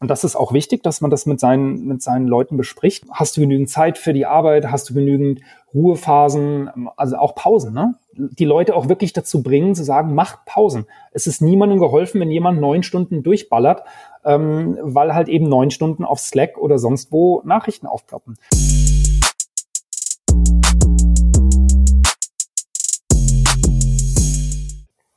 Und das ist auch wichtig, dass man das mit seinen, mit seinen Leuten bespricht. Hast du genügend Zeit für die Arbeit? Hast du genügend Ruhephasen? Also auch Pausen, ne? Die Leute auch wirklich dazu bringen, zu sagen, macht Pausen. Es ist niemandem geholfen, wenn jemand neun Stunden durchballert, ähm, weil halt eben neun Stunden auf Slack oder sonst wo Nachrichten aufploppen.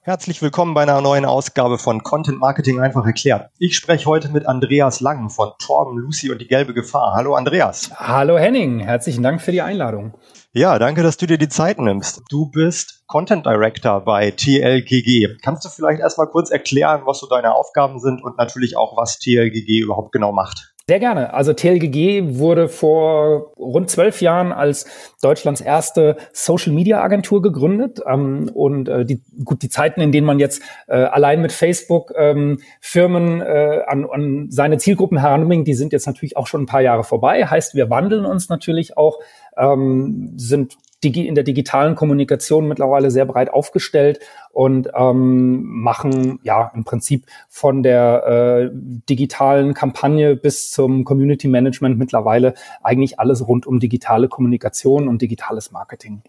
Herzlich willkommen bei einer neuen Ausgabe von Content Marketing einfach erklärt. Ich spreche heute mit Andreas Lang von Torben, Lucy und die gelbe Gefahr. Hallo Andreas. Hallo Henning, herzlichen Dank für die Einladung. Ja, danke, dass du dir die Zeit nimmst. Du bist Content Director bei TLGG. Kannst du vielleicht erstmal kurz erklären, was so deine Aufgaben sind und natürlich auch, was TLGG überhaupt genau macht? Sehr gerne. Also TLGG wurde vor rund zwölf Jahren als Deutschlands erste Social Media Agentur gegründet. Ähm, und äh, die, gut, die Zeiten, in denen man jetzt äh, allein mit Facebook ähm, Firmen äh, an, an seine Zielgruppen heranbringt, die sind jetzt natürlich auch schon ein paar Jahre vorbei. Heißt, wir wandeln uns natürlich auch, ähm, sind in der digitalen Kommunikation mittlerweile sehr breit aufgestellt und ähm, machen ja im Prinzip von der äh, digitalen Kampagne bis zum Community Management mittlerweile eigentlich alles rund um digitale Kommunikation und digitales Marketing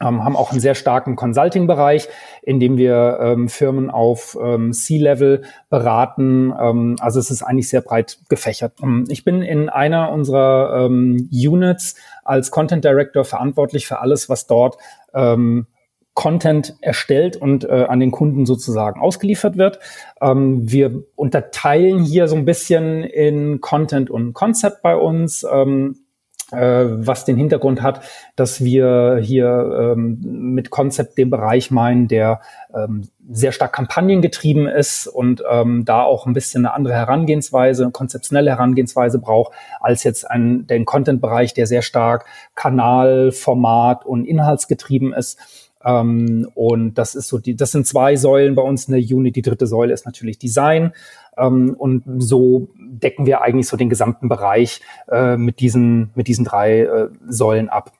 ähm, haben auch einen sehr starken Consulting-Bereich, in dem wir ähm, Firmen auf ähm, C-Level beraten. Ähm, also es ist eigentlich sehr breit gefächert. Ähm, ich bin in einer unserer ähm, Units als Content Director verantwortlich für alles, was dort ähm, Content erstellt und äh, an den Kunden sozusagen ausgeliefert wird. Ähm, wir unterteilen hier so ein bisschen in Content und Concept bei uns. Ähm, äh, was den Hintergrund hat, dass wir hier ähm, mit Konzept den Bereich meinen, der ähm, sehr stark kampagnengetrieben ist und ähm, da auch ein bisschen eine andere Herangehensweise, eine konzeptionelle Herangehensweise braucht, als jetzt ein, den Content-Bereich, der sehr stark Kanal, Format und Inhaltsgetrieben ist. Ähm, und das ist so die, das sind zwei Säulen bei uns in der Unit. Die dritte Säule ist natürlich Design. Ähm, und so decken wir eigentlich so den gesamten Bereich äh, mit diesen, mit diesen drei äh, Säulen ab.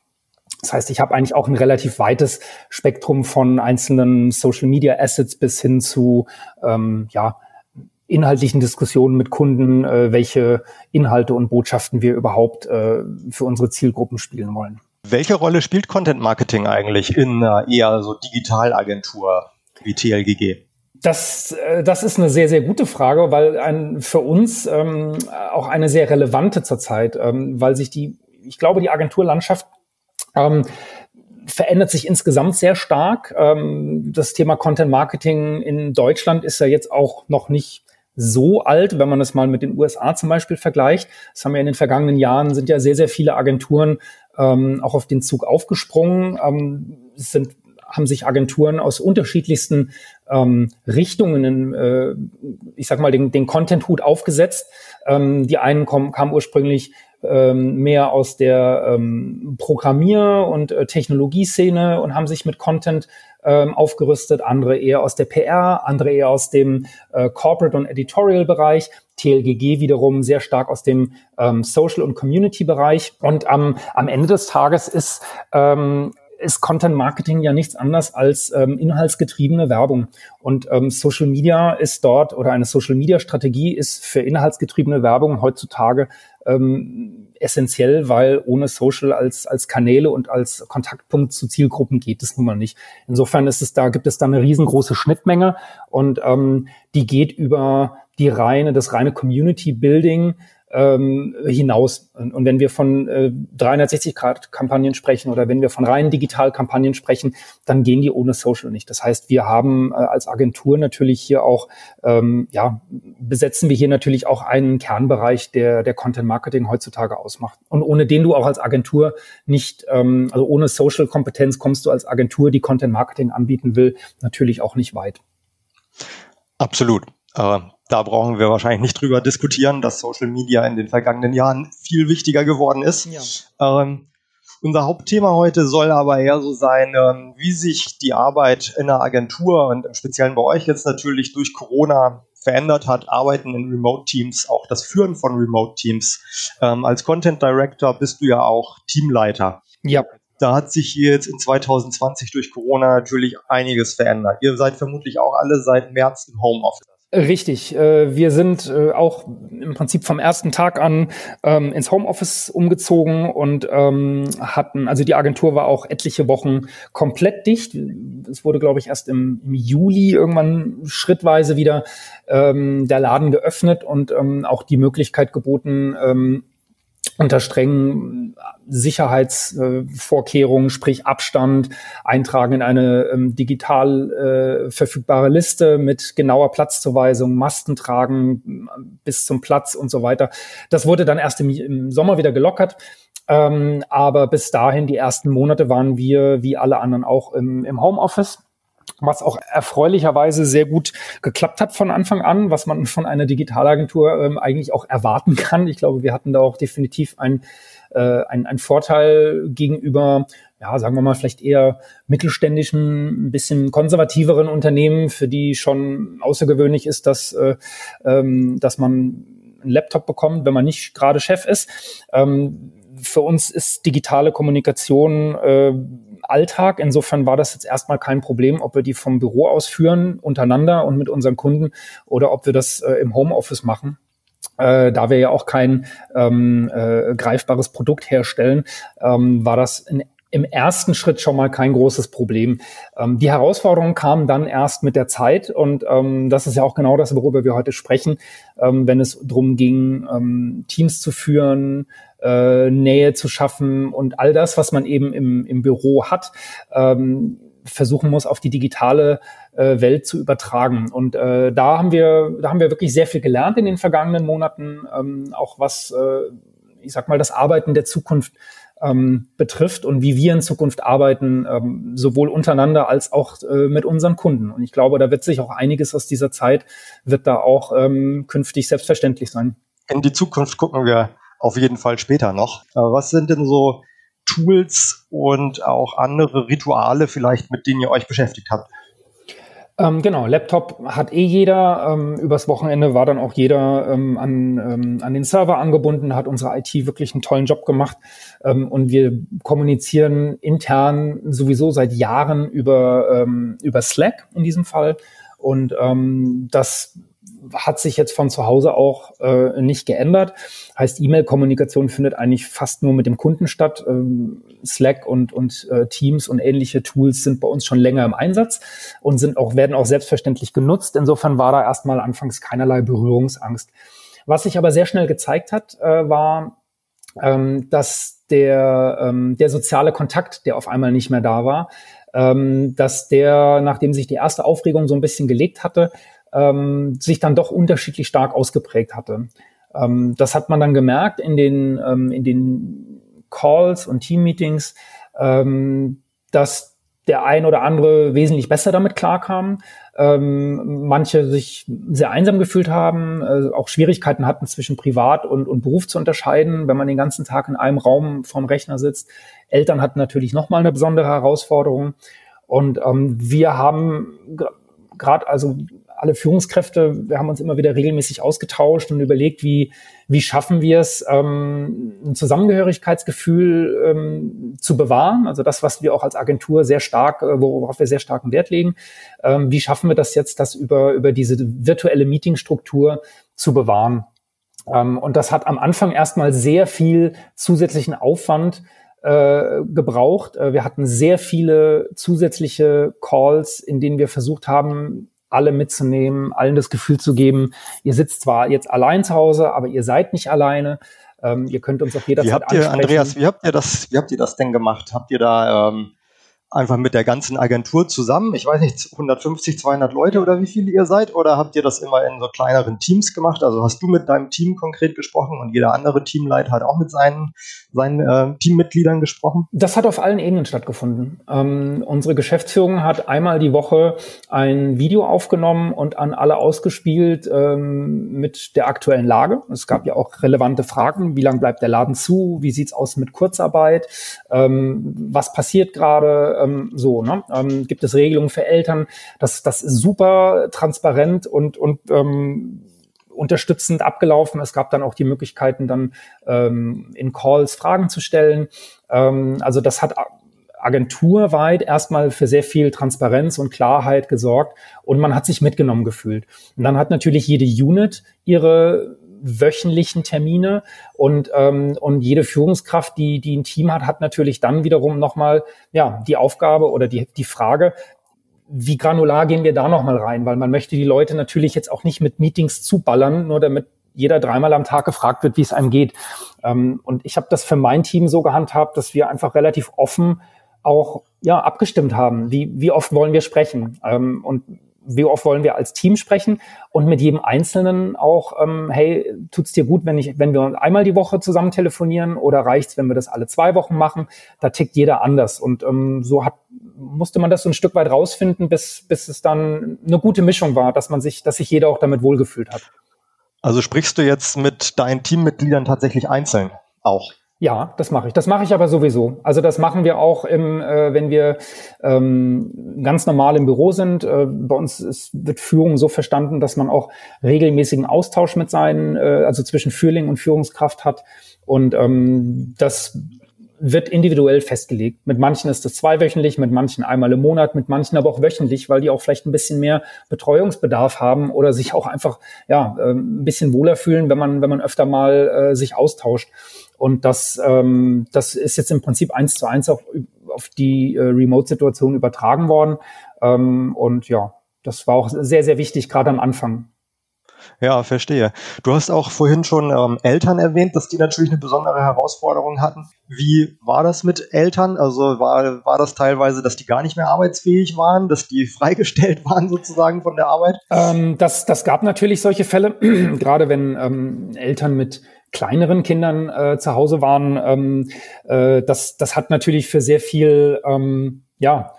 Das heißt, ich habe eigentlich auch ein relativ weites Spektrum von einzelnen Social Media Assets bis hin zu ähm, ja, inhaltlichen Diskussionen mit Kunden, äh, welche Inhalte und Botschaften wir überhaupt äh, für unsere Zielgruppen spielen wollen. Welche Rolle spielt Content Marketing eigentlich in einer eher so Digitalagentur wie TLGG? Das, äh, das ist eine sehr, sehr gute Frage, weil ein, für uns ähm, auch eine sehr relevante zurzeit, ähm, weil sich die, ich glaube, die Agenturlandschaft ähm, verändert sich insgesamt sehr stark. Ähm, das Thema Content Marketing in Deutschland ist ja jetzt auch noch nicht so alt, wenn man es mal mit den USA zum Beispiel vergleicht. Das haben wir in den vergangenen Jahren, sind ja sehr, sehr viele Agenturen ähm, auch auf den Zug aufgesprungen. Ähm, es sind haben sich Agenturen aus unterschiedlichsten ähm, Richtungen, äh, ich sag mal, den, den Content-Hut aufgesetzt. Ähm, die einen kommen, kamen ursprünglich ähm, mehr aus der ähm, Programmier- und äh, Technologieszene und haben sich mit Content ähm, aufgerüstet, andere eher aus der PR, andere eher aus dem äh, Corporate- und Editorial-Bereich. TLGG wiederum sehr stark aus dem ähm, Social- und Community-Bereich. Und am, am Ende des Tages ist ähm, ist Content Marketing ja nichts anderes als ähm, inhaltsgetriebene Werbung. Und ähm, Social Media ist dort oder eine Social Media Strategie ist für inhaltsgetriebene Werbung heutzutage ähm, essentiell, weil ohne Social als, als Kanäle und als Kontaktpunkt zu Zielgruppen geht es nun mal nicht. Insofern ist es da, gibt es da eine riesengroße Schnittmenge und ähm, die geht über die reine, das reine Community Building ähm, hinaus. Und, wenn wir von äh, 360-Grad-Kampagnen sprechen oder wenn wir von reinen Digital-Kampagnen sprechen, dann gehen die ohne Social nicht. Das heißt, wir haben äh, als Agentur natürlich hier auch, ähm, ja, besetzen wir hier natürlich auch einen Kernbereich, der der Content-Marketing heutzutage ausmacht. Und ohne den du auch als Agentur nicht, ähm, also ohne Social-Kompetenz kommst du als Agentur, die Content-Marketing anbieten will, natürlich auch nicht weit. Absolut. Äh, da brauchen wir wahrscheinlich nicht drüber diskutieren, dass Social Media in den vergangenen Jahren viel wichtiger geworden ist. Ja. Ähm, unser Hauptthema heute soll aber eher so sein, ähm, wie sich die Arbeit in einer Agentur und im Speziellen bei euch jetzt natürlich durch Corona verändert hat, Arbeiten in Remote-Teams, auch das Führen von Remote-Teams. Ähm, als Content Director bist du ja auch Teamleiter. Ja. Da hat sich hier jetzt in 2020 durch Corona natürlich einiges verändert. Ihr seid vermutlich auch alle seit März im Homeoffice. Richtig. Äh, wir sind äh, auch im Prinzip vom ersten Tag an ähm, ins Homeoffice umgezogen und ähm, hatten, also die Agentur war auch etliche Wochen komplett dicht. Es wurde, glaube ich, erst im, Juli irgendwann schrittweise wieder ähm, der Laden geöffnet und auch die Möglichkeit geboten, unter strengen Sicherheitsvorkehrungen, sprich Abstand, eintragen in eine ähm, digital äh, verfügbare Liste mit genauer Platzzuweisung, Masten tragen bis zum Platz und so weiter. Das wurde dann erst im, im Sommer wieder gelockert. Ähm, aber bis dahin, die ersten Monate, waren wir wie alle anderen auch im, im Homeoffice was auch erfreulicherweise sehr gut geklappt hat von Anfang an, was man von einer Digitalagentur ähm, eigentlich auch erwarten kann. Ich glaube, wir hatten da auch definitiv ein, äh, ein, ein Vorteil gegenüber, ja, sagen wir mal, vielleicht eher mittelständischen, ein bisschen konservativeren Unternehmen, für die schon außergewöhnlich ist, dass, äh, ähm, dass man einen Laptop bekommt, wenn man nicht gerade Chef ist. Ähm, für uns ist digitale Kommunikation äh, Alltag. Insofern war das jetzt erstmal kein Problem, ob wir die vom Büro aus führen, untereinander und mit unseren Kunden oder ob wir das äh, im Homeoffice machen. Äh, da wir ja auch kein ähm, äh, greifbares Produkt herstellen, ähm, war das in im ersten Schritt schon mal kein großes Problem. Ähm, die Herausforderungen kamen dann erst mit der Zeit und ähm, das ist ja auch genau das, worüber wir heute sprechen, ähm, wenn es darum ging, ähm, Teams zu führen, äh, Nähe zu schaffen und all das, was man eben im, im Büro hat, ähm, versuchen muss, auf die digitale äh, Welt zu übertragen. Und äh, da haben wir, da haben wir wirklich sehr viel gelernt in den vergangenen Monaten, ähm, auch was, äh, ich sag mal, das Arbeiten der Zukunft ähm, betrifft und wie wir in Zukunft arbeiten, ähm, sowohl untereinander als auch äh, mit unseren Kunden. Und ich glaube, da wird sich auch einiges aus dieser Zeit, wird da auch ähm, künftig selbstverständlich sein. In die Zukunft gucken wir auf jeden Fall später noch. Aber was sind denn so Tools und auch andere Rituale vielleicht, mit denen ihr euch beschäftigt habt? Ähm, genau, Laptop hat eh jeder. Ähm, übers Wochenende war dann auch jeder ähm, an, ähm, an den Server angebunden, hat unsere IT wirklich einen tollen Job gemacht. Ähm, und wir kommunizieren intern sowieso seit Jahren über, ähm, über Slack in diesem Fall. Und das hat sich jetzt von zu Hause auch äh, nicht geändert. Heißt, E-Mail-Kommunikation findet eigentlich fast nur mit dem Kunden statt. Ähm, Slack und, und äh, Teams und ähnliche Tools sind bei uns schon länger im Einsatz und sind auch, werden auch selbstverständlich genutzt. Insofern war da erstmal anfangs keinerlei Berührungsangst. Was sich aber sehr schnell gezeigt hat, äh, war, ähm, dass der, ähm, der soziale Kontakt, der auf einmal nicht mehr da war, ähm, dass der, nachdem sich die erste Aufregung so ein bisschen gelegt hatte, ähm, sich dann doch unterschiedlich stark ausgeprägt hatte. Ähm, das hat man dann gemerkt in den, ähm, in den Calls und Teammeetings, ähm, dass der ein oder andere wesentlich besser damit klarkam, ähm, manche sich sehr einsam gefühlt haben, äh, auch Schwierigkeiten hatten zwischen Privat und, und Beruf zu unterscheiden, wenn man den ganzen Tag in einem Raum vorm Rechner sitzt. Eltern hatten natürlich nochmal eine besondere Herausforderung. Und ähm, wir haben gerade also alle Führungskräfte, wir haben uns immer wieder regelmäßig ausgetauscht und überlegt, wie, wie schaffen wir es, ähm, ein Zusammengehörigkeitsgefühl ähm, zu bewahren. Also das, was wir auch als Agentur sehr stark, äh, worauf wir sehr starken Wert legen. Ähm, wie schaffen wir das jetzt, das über, über diese virtuelle Meetingstruktur zu bewahren? Ähm, und das hat am Anfang erstmal sehr viel zusätzlichen Aufwand äh, gebraucht. Äh, wir hatten sehr viele zusätzliche Calls, in denen wir versucht haben, alle mitzunehmen, allen das Gefühl zu geben, ihr sitzt zwar jetzt allein zu Hause, aber ihr seid nicht alleine. Ähm, ihr könnt uns auf habt ihr, ansprechen. Andreas, wie habt ihr das, wie habt ihr das denn gemacht? Habt ihr da ähm, einfach mit der ganzen Agentur zusammen? Ich weiß nicht, 150, 200 Leute oder wie viele ihr seid? Oder habt ihr das immer in so kleineren Teams gemacht? Also hast du mit deinem Team konkret gesprochen und jeder andere Teamleiter hat auch mit seinen, seinen äh, Teammitgliedern gesprochen? Das hat auf allen Ebenen stattgefunden. Ähm, unsere Geschäftsführung hat einmal die Woche ein Video aufgenommen und an alle ausgespielt ähm, mit der aktuellen Lage. Es gab ja auch relevante Fragen. Wie lange bleibt der Laden zu? Wie sieht's aus mit Kurzarbeit? Ähm, was passiert gerade? Ähm, so, ne? ähm, gibt es Regelungen für Eltern. Das, das ist super transparent und, und ähm, unterstützend abgelaufen. Es gab dann auch die Möglichkeiten, dann ähm, in Calls Fragen zu stellen. Ähm, also das hat agenturweit erstmal für sehr viel Transparenz und Klarheit gesorgt und man hat sich mitgenommen gefühlt. Und dann hat natürlich jede Unit ihre wöchentlichen Termine und, ähm, und jede Führungskraft, die, die ein Team hat, hat natürlich dann wiederum nochmal ja, die Aufgabe oder die, die Frage, wie granular gehen wir da nochmal rein? Weil man möchte die Leute natürlich jetzt auch nicht mit Meetings zuballern, nur damit jeder dreimal am Tag gefragt wird, wie es einem geht. Ähm, und ich habe das für mein Team so gehandhabt, dass wir einfach relativ offen auch ja abgestimmt haben. Wie, wie oft wollen wir sprechen? Ähm, und wie oft wollen wir als Team sprechen und mit jedem Einzelnen auch, ähm, hey, tut's dir gut, wenn ich, wenn wir einmal die Woche zusammen telefonieren oder reicht's, wenn wir das alle zwei Wochen machen? Da tickt jeder anders und ähm, so hat musste man das so ein Stück weit rausfinden, bis bis es dann eine gute Mischung war, dass man sich, dass sich jeder auch damit wohlgefühlt hat. Also sprichst du jetzt mit deinen Teammitgliedern tatsächlich einzeln auch? Ja, das mache ich. Das mache ich aber sowieso. Also das machen wir auch, im, äh, wenn wir ähm, ganz normal im Büro sind. Äh, bei uns ist, wird Führung so verstanden, dass man auch regelmäßigen Austausch mit seinen, äh, also zwischen Führling und Führungskraft hat. Und ähm, das wird individuell festgelegt. Mit manchen ist es zweiwöchentlich, mit manchen einmal im Monat, mit manchen aber auch wöchentlich, weil die auch vielleicht ein bisschen mehr Betreuungsbedarf haben oder sich auch einfach ja ähm, ein bisschen wohler fühlen, wenn man wenn man öfter mal äh, sich austauscht. Und das, ähm, das ist jetzt im Prinzip eins zu eins auch auf die äh, Remote-Situation übertragen worden. Ähm, und ja, das war auch sehr, sehr wichtig, gerade am Anfang. Ja, verstehe. Du hast auch vorhin schon ähm, Eltern erwähnt, dass die natürlich eine besondere Herausforderung hatten. Wie war das mit Eltern? Also war, war das teilweise, dass die gar nicht mehr arbeitsfähig waren, dass die freigestellt waren sozusagen von der Arbeit? Ähm, das, das gab natürlich solche Fälle, gerade wenn ähm, Eltern mit kleineren Kindern äh, zu Hause waren, ähm, äh, das, das hat natürlich für sehr viel, ähm, ja,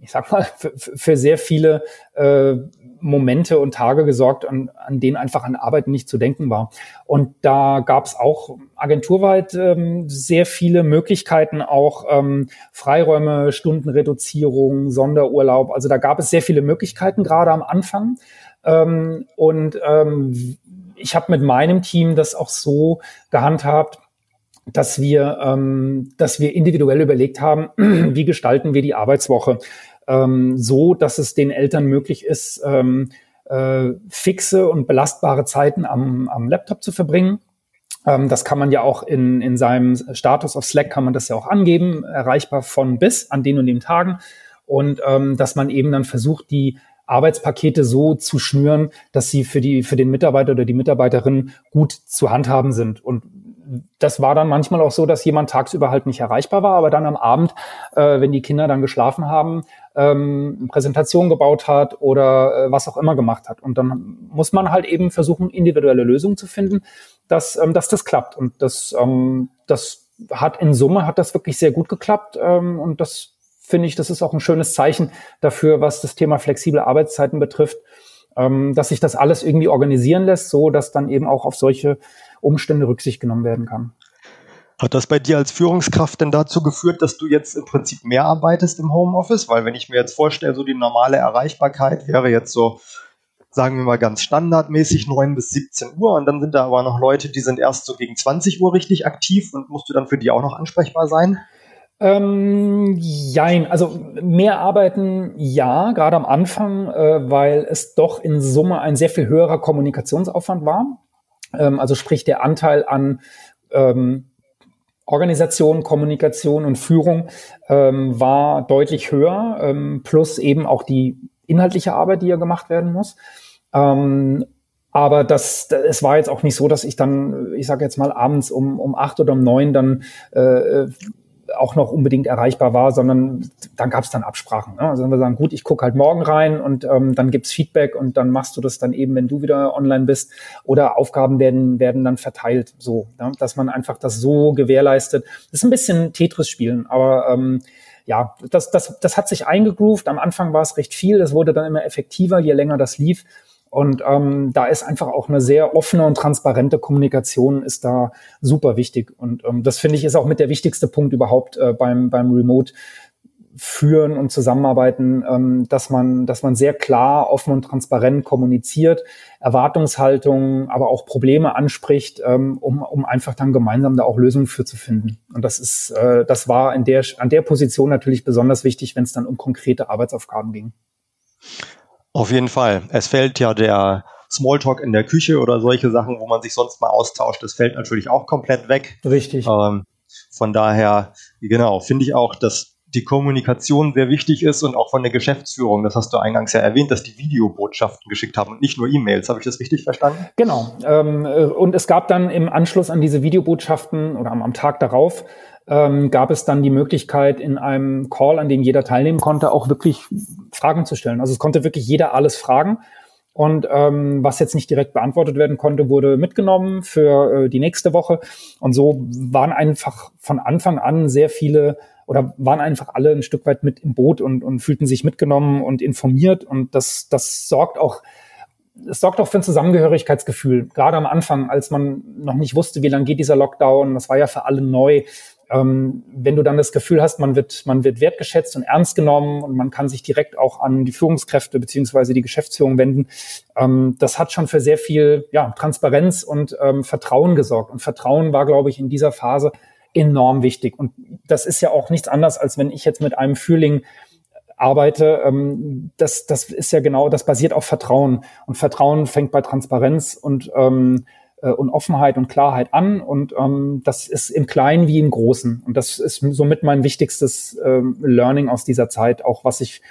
ich sag mal, für, für sehr viele äh, Momente und Tage gesorgt, an, an denen einfach an Arbeit nicht zu denken war. Und da gab es auch agenturweit ähm, sehr viele Möglichkeiten, auch ähm, Freiräume, Stundenreduzierung, Sonderurlaub. Also da gab es sehr viele Möglichkeiten, gerade am Anfang. Ähm, und ähm, ich habe mit meinem Team das auch so gehandhabt, dass wir, ähm, dass wir individuell überlegt haben, wie gestalten wir die Arbeitswoche ähm, so, dass es den Eltern möglich ist, ähm, äh, fixe und belastbare Zeiten am, am Laptop zu verbringen. Ähm, das kann man ja auch in, in seinem Status auf Slack kann man das ja auch angeben, erreichbar von bis an den und den Tagen. Und ähm, dass man eben dann versucht, die Arbeitspakete so zu schnüren, dass sie für die, für den Mitarbeiter oder die Mitarbeiterin gut zu handhaben sind. Und das war dann manchmal auch so, dass jemand tagsüber halt nicht erreichbar war, aber dann am Abend, äh, wenn die Kinder dann geschlafen haben, ähm, Präsentation gebaut hat oder äh, was auch immer gemacht hat. Und dann muss man halt eben versuchen, individuelle Lösungen zu finden, dass, ähm, dass das klappt. Und das, ähm, das hat in Summe hat das wirklich sehr gut geklappt. Ähm, und das finde ich, das ist auch ein schönes Zeichen dafür, was das Thema flexible Arbeitszeiten betrifft, ähm, dass sich das alles irgendwie organisieren lässt, so dass dann eben auch auf solche Umstände Rücksicht genommen werden kann. Hat das bei dir als Führungskraft denn dazu geführt, dass du jetzt im Prinzip mehr arbeitest im Homeoffice? Weil wenn ich mir jetzt vorstelle, so die normale Erreichbarkeit wäre jetzt so, sagen wir mal ganz standardmäßig 9 bis 17 Uhr und dann sind da aber noch Leute, die sind erst so gegen 20 Uhr richtig aktiv und musst du dann für die auch noch ansprechbar sein? Ähm, jein, also mehr arbeiten ja, gerade am Anfang, äh, weil es doch in Summe ein sehr viel höherer Kommunikationsaufwand war. Ähm, also sprich der Anteil an ähm, Organisation, Kommunikation und Führung ähm, war deutlich höher, ähm, plus eben auch die inhaltliche Arbeit, die ja gemacht werden muss. Ähm, aber das, es war jetzt auch nicht so, dass ich dann, ich sage jetzt mal, abends um, um acht oder um neun dann äh, auch noch unbedingt erreichbar war, sondern dann gab es dann Absprachen. Ne? Also wenn wir sagen, gut, ich gucke halt morgen rein und ähm, dann gibt's Feedback und dann machst du das dann eben, wenn du wieder online bist oder Aufgaben werden, werden dann verteilt, so, ne? dass man einfach das so gewährleistet. Das ist ein bisschen Tetris spielen, aber ähm, ja, das, das, das hat sich eingegroovt. Am Anfang war es recht viel, es wurde dann immer effektiver, je länger das lief. Und ähm, da ist einfach auch eine sehr offene und transparente Kommunikation ist da super wichtig. Und ähm, das finde ich ist auch mit der wichtigste Punkt überhaupt äh, beim, beim Remote führen und zusammenarbeiten, ähm, dass man, dass man sehr klar, offen und transparent kommuniziert, Erwartungshaltungen, aber auch Probleme anspricht, ähm, um, um einfach dann gemeinsam da auch Lösungen für zu finden. Und das ist, äh, das war in der, an der Position natürlich besonders wichtig, wenn es dann um konkrete Arbeitsaufgaben ging. Auf jeden Fall. Es fällt ja der Smalltalk in der Küche oder solche Sachen, wo man sich sonst mal austauscht, das fällt natürlich auch komplett weg. Richtig. Ähm, von daher, genau, finde ich auch, dass die Kommunikation sehr wichtig ist und auch von der Geschäftsführung. Das hast du eingangs ja erwähnt, dass die Videobotschaften geschickt haben und nicht nur E-Mails. Habe ich das richtig verstanden? Genau. Ähm, äh, und es gab dann im Anschluss an diese Videobotschaften oder am, am Tag darauf ähm, gab es dann die Möglichkeit, in einem Call, an dem jeder teilnehmen konnte, auch wirklich Fragen zu stellen. Also es konnte wirklich jeder alles fragen. Und ähm, was jetzt nicht direkt beantwortet werden konnte, wurde mitgenommen für äh, die nächste Woche. Und so waren einfach von Anfang an sehr viele oder waren einfach alle ein Stück weit mit im Boot und, und fühlten sich mitgenommen und informiert. Und das, das sorgt auch, es sorgt auch für ein Zusammengehörigkeitsgefühl. Gerade am Anfang, als man noch nicht wusste, wie lange geht dieser Lockdown, das war ja für alle neu. Ähm, wenn du dann das Gefühl hast, man wird, man wird wertgeschätzt und ernst genommen und man kann sich direkt auch an die Führungskräfte beziehungsweise die Geschäftsführung wenden, ähm, das hat schon für sehr viel ja, Transparenz und ähm, Vertrauen gesorgt. Und Vertrauen war, glaube ich, in dieser Phase enorm wichtig. Und das ist ja auch nichts anderes, als wenn ich jetzt mit einem Fühling arbeite. Ähm, das, das ist ja genau, das basiert auf Vertrauen. Und Vertrauen fängt bei Transparenz und, ähm, äh, und Offenheit und Klarheit an. Und ähm, das ist im Kleinen wie im Großen. Und das ist somit mein wichtigstes ähm, Learning aus dieser Zeit, auch was ich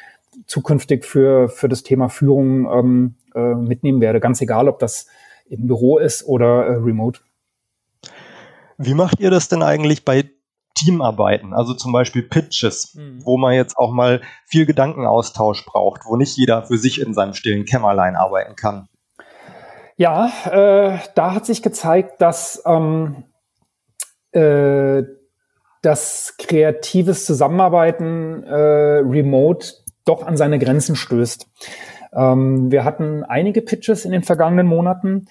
zukünftig für, für das Thema Führung ähm, äh, mitnehmen werde. Ganz egal, ob das im Büro ist oder äh, remote. Wie macht ihr das denn eigentlich bei Teamarbeiten, also zum Beispiel Pitches, mhm. wo man jetzt auch mal viel Gedankenaustausch braucht, wo nicht jeder für sich in seinem stillen Kämmerlein arbeiten kann? Ja, äh, da hat sich gezeigt, dass ähm, äh, das kreatives Zusammenarbeiten äh, remote doch an seine Grenzen stößt. Ähm, wir hatten einige Pitches in den vergangenen Monaten.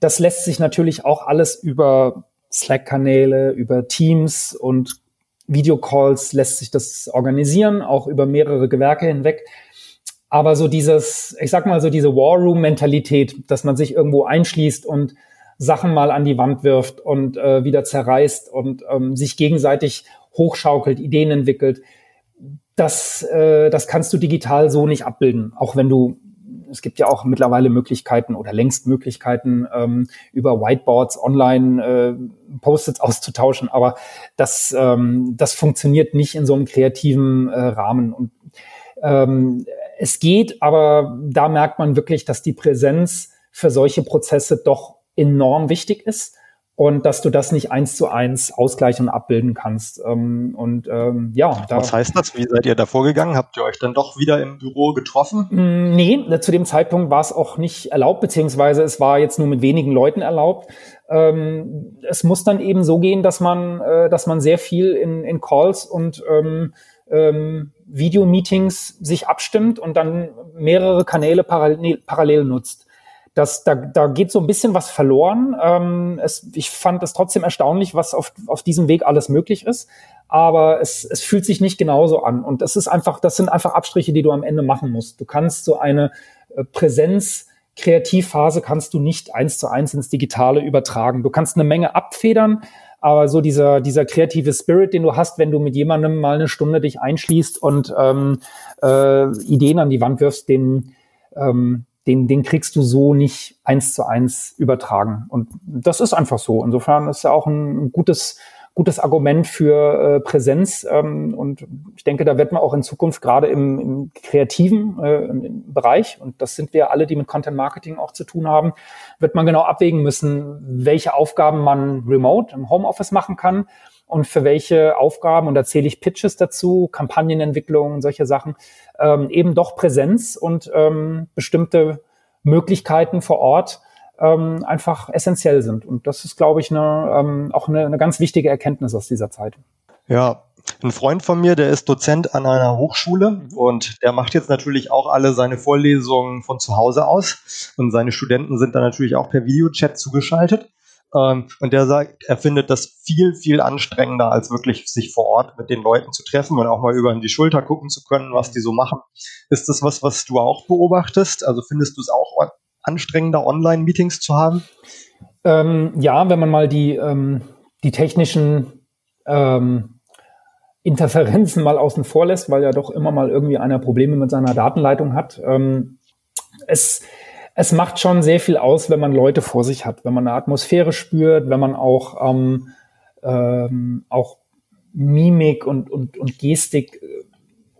Das lässt sich natürlich auch alles über Slack-Kanäle, über Teams und Videocalls lässt sich das organisieren, auch über mehrere Gewerke hinweg. Aber so dieses, ich sag mal so diese War Room-Mentalität, dass man sich irgendwo einschließt und Sachen mal an die Wand wirft und äh, wieder zerreißt und ähm, sich gegenseitig hochschaukelt, Ideen entwickelt, das, äh, das kannst du digital so nicht abbilden, auch wenn du es gibt ja auch mittlerweile Möglichkeiten oder längst Möglichkeiten, ähm, über Whiteboards online äh, Post-its auszutauschen, aber das, ähm, das funktioniert nicht in so einem kreativen äh, Rahmen. Und ähm, es geht, aber da merkt man wirklich, dass die Präsenz für solche Prozesse doch enorm wichtig ist und dass du das nicht eins zu eins ausgleichen und abbilden kannst. Ähm, und ähm, ja, da, was heißt das? Wie seid ihr da vorgegangen? Habt ihr euch dann doch wieder im Büro getroffen? Mm, nee, zu dem Zeitpunkt war es auch nicht erlaubt, beziehungsweise es war jetzt nur mit wenigen Leuten erlaubt. Ähm, es muss dann eben so gehen, dass man, äh, dass man sehr viel in, in Calls und ähm, ähm, Videomeetings sich abstimmt und dann mehrere Kanäle parallel, parallel nutzt das, da, da geht so ein bisschen was verloren. Ähm, es, ich fand es trotzdem erstaunlich, was auf, auf diesem Weg alles möglich ist. Aber es, es fühlt sich nicht genauso an. Und das ist einfach, das sind einfach Abstriche, die du am Ende machen musst. Du kannst so eine äh, Präsenz, Kreativphase kannst du nicht eins zu eins ins Digitale übertragen. Du kannst eine Menge abfedern, aber so dieser, dieser kreative Spirit, den du hast, wenn du mit jemandem mal eine Stunde dich einschließt und ähm, äh, Ideen an die Wand wirfst, den, ähm, den, den kriegst du so nicht eins zu eins übertragen. Und das ist einfach so. Insofern ist ja auch ein gutes, gutes Argument für äh, Präsenz. Ähm, und ich denke, da wird man auch in Zukunft gerade im, im kreativen äh, im Bereich, und das sind wir alle, die mit Content Marketing auch zu tun haben, wird man genau abwägen müssen, welche Aufgaben man remote im Homeoffice machen kann und für welche Aufgaben, und da zähle ich Pitches dazu, Kampagnenentwicklung, solche Sachen, ähm, eben doch Präsenz und ähm, bestimmte Möglichkeiten vor Ort ähm, einfach essentiell sind. Und das ist, glaube ich, eine, ähm, auch eine, eine ganz wichtige Erkenntnis aus dieser Zeit. Ja, ein Freund von mir, der ist Dozent an einer Hochschule mhm. und der macht jetzt natürlich auch alle seine Vorlesungen von zu Hause aus und seine Studenten sind dann natürlich auch per Videochat zugeschaltet. Ähm, und der sagt, er findet das viel, viel anstrengender, als wirklich sich vor Ort mit den Leuten zu treffen und auch mal über die Schulter gucken zu können, was die so machen. Ist das was, was du auch beobachtest? Also findest du es auch anstrengender, Online-Meetings zu haben? Ähm, ja, wenn man mal die, ähm, die technischen ähm, Interferenzen mal außen vor lässt, weil ja doch immer mal irgendwie einer Probleme mit seiner Datenleitung hat. Ähm, es, es macht schon sehr viel aus, wenn man Leute vor sich hat, wenn man eine Atmosphäre spürt, wenn man auch, ähm, ähm, auch Mimik und, und, und Gestik äh,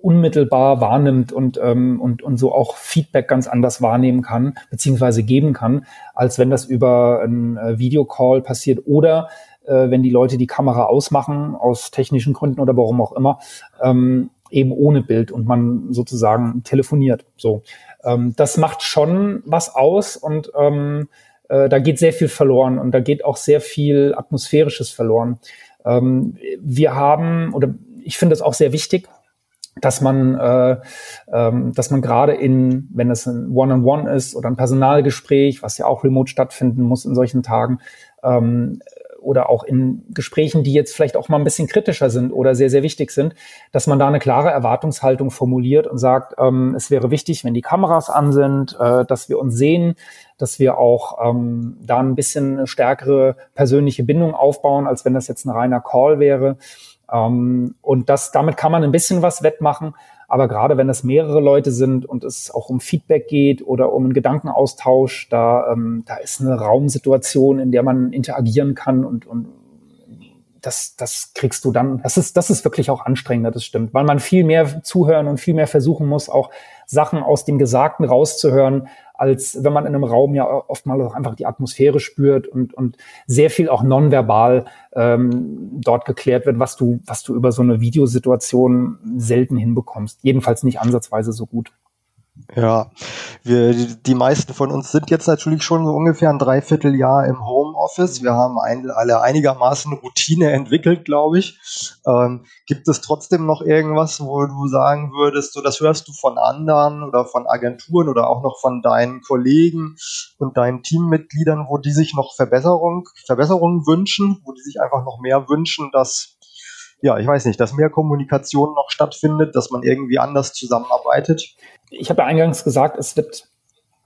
unmittelbar wahrnimmt und, ähm, und, und so auch Feedback ganz anders wahrnehmen kann, beziehungsweise geben kann, als wenn das über ein äh, Videocall passiert oder äh, wenn die Leute die Kamera ausmachen, aus technischen Gründen oder warum auch immer, ähm, eben ohne Bild und man sozusagen telefoniert. So, ähm, das macht schon was aus und ähm, äh, da geht sehr viel verloren und da geht auch sehr viel atmosphärisches verloren. Ähm, wir haben oder ich finde es auch sehr wichtig, dass man, äh, ähm, dass man gerade in, wenn es ein One-on-One -on -One ist oder ein Personalgespräch, was ja auch remote stattfinden muss in solchen Tagen, ähm, oder auch in Gesprächen, die jetzt vielleicht auch mal ein bisschen kritischer sind oder sehr, sehr wichtig sind, dass man da eine klare Erwartungshaltung formuliert und sagt, ähm, es wäre wichtig, wenn die Kameras an sind, äh, dass wir uns sehen, dass wir auch ähm, da ein bisschen eine stärkere persönliche Bindung aufbauen, als wenn das jetzt ein reiner Call wäre. Ähm, und das, damit kann man ein bisschen was wettmachen. Aber gerade wenn es mehrere Leute sind und es auch um Feedback geht oder um einen Gedankenaustausch, da, ähm, da ist eine Raumsituation, in der man interagieren kann und, und das, das kriegst du dann. Das ist, das ist wirklich auch anstrengender, das stimmt, weil man viel mehr zuhören und viel mehr versuchen muss, auch Sachen aus dem Gesagten rauszuhören, als wenn man in einem Raum ja oftmals auch einfach die Atmosphäre spürt und, und sehr viel auch nonverbal ähm, dort geklärt wird, was du, was du über so eine Videosituation selten hinbekommst. Jedenfalls nicht ansatzweise so gut. Ja, wir, die meisten von uns sind jetzt natürlich schon so ungefähr ein Dreivierteljahr im Homeoffice. Wir haben ein, alle einigermaßen Routine entwickelt, glaube ich. Ähm, gibt es trotzdem noch irgendwas, wo du sagen würdest, so das hörst du von anderen oder von Agenturen oder auch noch von deinen Kollegen und deinen Teammitgliedern, wo die sich noch Verbesserung, Verbesserungen wünschen, wo die sich einfach noch mehr wünschen, dass ja, ich weiß nicht, dass mehr Kommunikation noch stattfindet, dass man irgendwie anders zusammenarbeitet? Ich habe ja eingangs gesagt, es wird,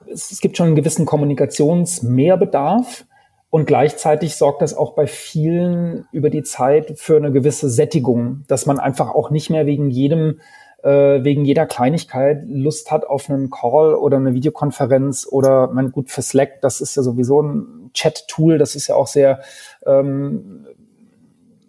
es gibt schon einen gewissen Kommunikationsmehrbedarf und gleichzeitig sorgt das auch bei vielen über die Zeit für eine gewisse Sättigung, dass man einfach auch nicht mehr wegen jedem äh, wegen jeder Kleinigkeit Lust hat auf einen Call oder eine Videokonferenz oder man gut für Slack, das ist ja sowieso ein Chat-Tool, das ist ja auch sehr ähm,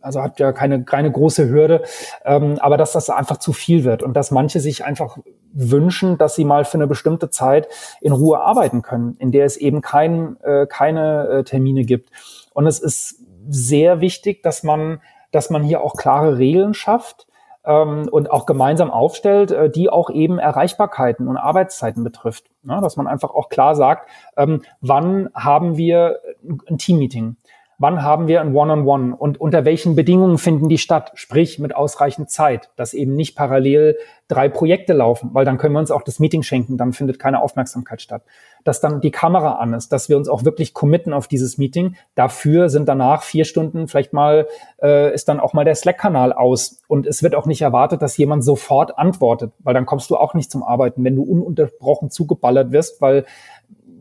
also hat ja keine, keine große Hürde, ähm, aber dass das einfach zu viel wird und dass manche sich einfach wünschen, dass sie mal für eine bestimmte Zeit in Ruhe arbeiten können, in der es eben kein, äh, keine äh, Termine gibt. Und es ist sehr wichtig, dass man, dass man hier auch klare Regeln schafft ähm, und auch gemeinsam aufstellt, äh, die auch eben Erreichbarkeiten und Arbeitszeiten betrifft. Ja, dass man einfach auch klar sagt, ähm, wann haben wir ein Teammeeting? Wann haben wir ein One-on-One -on -One und unter welchen Bedingungen finden die statt, sprich mit ausreichend Zeit, dass eben nicht parallel drei Projekte laufen, weil dann können wir uns auch das Meeting schenken, dann findet keine Aufmerksamkeit statt. Dass dann die Kamera an ist, dass wir uns auch wirklich committen auf dieses Meeting. Dafür sind danach vier Stunden, vielleicht mal äh, ist dann auch mal der Slack-Kanal aus und es wird auch nicht erwartet, dass jemand sofort antwortet, weil dann kommst du auch nicht zum Arbeiten, wenn du ununterbrochen zugeballert wirst, weil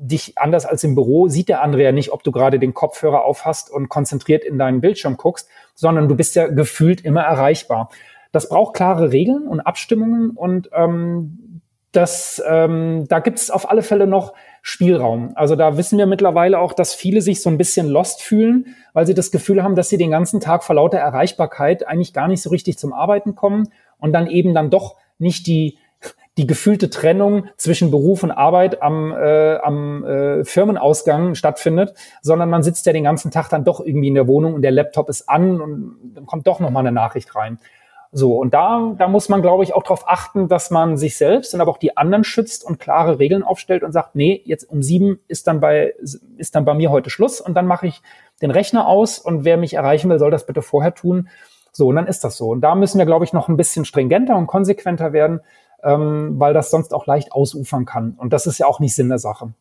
dich anders als im Büro sieht der andere ja nicht, ob du gerade den Kopfhörer auf hast und konzentriert in deinen Bildschirm guckst, sondern du bist ja gefühlt immer erreichbar. Das braucht klare Regeln und Abstimmungen und ähm, das, ähm, da gibt es auf alle Fälle noch Spielraum. Also da wissen wir mittlerweile auch, dass viele sich so ein bisschen lost fühlen, weil sie das Gefühl haben, dass sie den ganzen Tag vor lauter Erreichbarkeit eigentlich gar nicht so richtig zum Arbeiten kommen und dann eben dann doch nicht die die gefühlte Trennung zwischen Beruf und Arbeit am, äh, am äh, Firmenausgang stattfindet, sondern man sitzt ja den ganzen Tag dann doch irgendwie in der Wohnung und der Laptop ist an und dann kommt doch nochmal eine Nachricht rein. So, und da, da muss man, glaube ich, auch darauf achten, dass man sich selbst und aber auch die anderen schützt und klare Regeln aufstellt und sagt, nee, jetzt um sieben ist dann bei, ist dann bei mir heute Schluss und dann mache ich den Rechner aus und wer mich erreichen will, soll das bitte vorher tun. So, und dann ist das so. Und da müssen wir, glaube ich, noch ein bisschen stringenter und konsequenter werden, ähm, weil das sonst auch leicht ausufern kann. Und das ist ja auch nicht Sinn der Sache.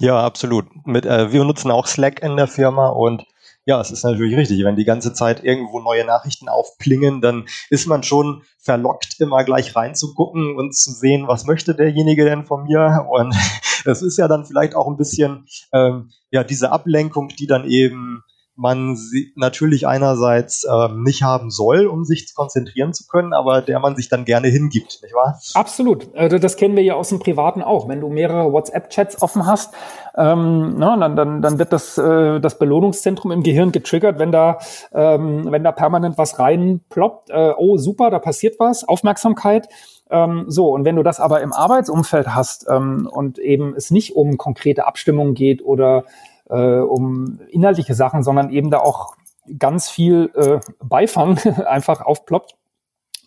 Ja, absolut. Mit, äh, wir nutzen auch Slack in der Firma und ja, es ist natürlich richtig. Wenn die ganze Zeit irgendwo neue Nachrichten aufplingen, dann ist man schon verlockt, immer gleich reinzugucken und zu sehen, was möchte derjenige denn von mir. Und das ist ja dann vielleicht auch ein bisschen ähm, ja diese Ablenkung, die dann eben man sie natürlich einerseits ähm, nicht haben soll, um sich konzentrieren zu können, aber der man sich dann gerne hingibt, nicht wahr? Absolut. Also das kennen wir ja aus dem Privaten auch. Wenn du mehrere WhatsApp-Chats offen hast, ähm, na, dann, dann, dann wird das, äh, das Belohnungszentrum im Gehirn getriggert, wenn da, ähm, wenn da permanent was reinploppt. Äh, oh, super, da passiert was, Aufmerksamkeit. Ähm, so, und wenn du das aber im Arbeitsumfeld hast ähm, und eben es nicht um konkrete Abstimmungen geht oder äh, um inhaltliche Sachen, sondern eben da auch ganz viel äh, Beifang einfach aufploppt,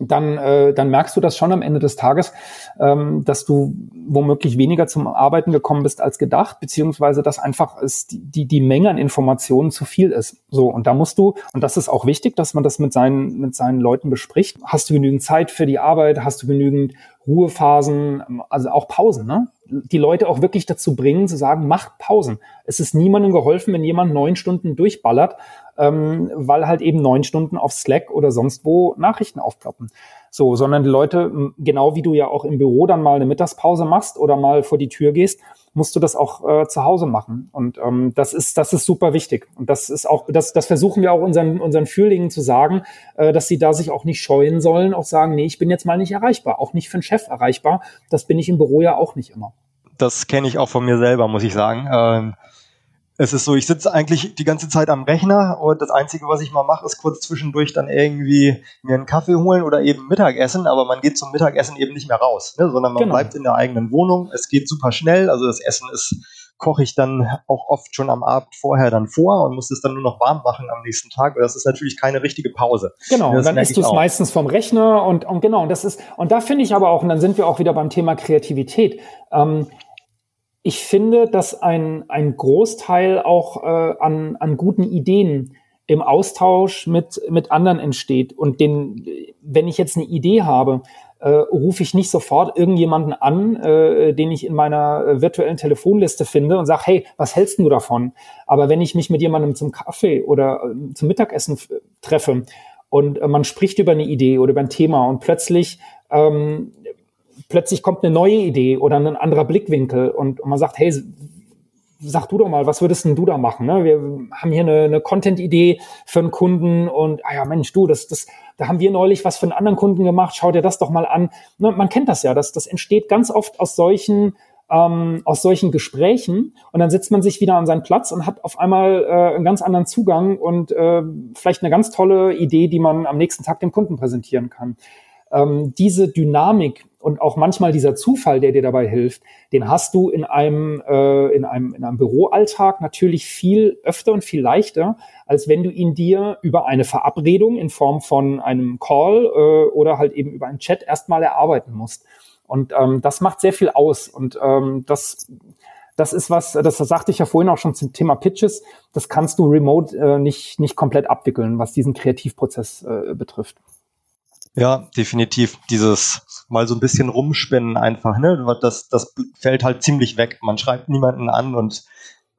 dann, äh, dann merkst du das schon am Ende des Tages, ähm, dass du womöglich weniger zum Arbeiten gekommen bist als gedacht, beziehungsweise dass einfach es die, die, die Menge an Informationen zu viel ist. So, und da musst du, und das ist auch wichtig, dass man das mit seinen, mit seinen Leuten bespricht. Hast du genügend Zeit für die Arbeit? Hast du genügend Ruhephasen? Also auch Pausen, ne? Die Leute auch wirklich dazu bringen, zu sagen, macht Pausen. Es ist niemandem geholfen, wenn jemand neun Stunden durchballert, ähm, weil halt eben neun Stunden auf Slack oder sonst wo Nachrichten aufploppen. So, sondern die Leute, genau wie du ja auch im Büro dann mal eine Mittagspause machst oder mal vor die Tür gehst, musst du das auch äh, zu Hause machen. Und ähm, das ist, das ist super wichtig. Und das ist auch, das, das versuchen wir auch unseren, unseren Führlingen zu sagen, äh, dass sie da sich auch nicht scheuen sollen, auch sagen, nee, ich bin jetzt mal nicht erreichbar, auch nicht für einen Chef erreichbar. Das bin ich im Büro ja auch nicht immer. Das kenne ich auch von mir selber, muss ich sagen. Ähm es ist so, ich sitze eigentlich die ganze Zeit am Rechner und das Einzige, was ich mal mache, ist kurz zwischendurch dann irgendwie mir einen Kaffee holen oder eben Mittagessen, aber man geht zum Mittagessen eben nicht mehr raus, ne? sondern man genau. bleibt in der eigenen Wohnung. Es geht super schnell, also das Essen ist koche ich dann auch oft schon am Abend vorher dann vor und muss es dann nur noch warm machen am nächsten Tag. Das ist natürlich keine richtige Pause. Genau, und dann isst du es meistens vom Rechner und, und genau, und das ist, und da finde ich aber auch, und dann sind wir auch wieder beim Thema Kreativität. Ähm, ich finde, dass ein, ein Großteil auch äh, an, an guten Ideen im Austausch mit, mit anderen entsteht. Und den, wenn ich jetzt eine Idee habe, äh, rufe ich nicht sofort irgendjemanden an, äh, den ich in meiner virtuellen Telefonliste finde und sage, hey, was hältst du davon? Aber wenn ich mich mit jemandem zum Kaffee oder äh, zum Mittagessen treffe und äh, man spricht über eine Idee oder über ein Thema und plötzlich ähm, plötzlich kommt eine neue Idee oder ein anderer Blickwinkel und, und man sagt, hey, sag du doch mal, was würdest denn du da machen? Ne? Wir haben hier eine, eine Content-Idee für einen Kunden und, ah ja, Mensch, du, das, das, da haben wir neulich was für einen anderen Kunden gemacht, schau dir das doch mal an. Ne? Man kennt das ja, das, das entsteht ganz oft aus solchen, ähm, aus solchen Gesprächen und dann setzt man sich wieder an seinen Platz und hat auf einmal äh, einen ganz anderen Zugang und äh, vielleicht eine ganz tolle Idee, die man am nächsten Tag dem Kunden präsentieren kann. Ähm, diese Dynamik und auch manchmal dieser Zufall, der dir dabei hilft, den hast du in einem, äh, in einem, in einem Büroalltag natürlich viel öfter und viel leichter, als wenn du ihn dir über eine Verabredung in Form von einem Call äh, oder halt eben über einen Chat erstmal erarbeiten musst. Und ähm, das macht sehr viel aus. Und ähm, das, das ist was, das sagte ich ja vorhin auch schon zum Thema Pitches, das kannst du remote äh, nicht, nicht komplett abwickeln, was diesen Kreativprozess äh, betrifft. Ja, definitiv. Dieses mal so ein bisschen rumspinnen einfach, ne? Das, das fällt halt ziemlich weg. Man schreibt niemanden an und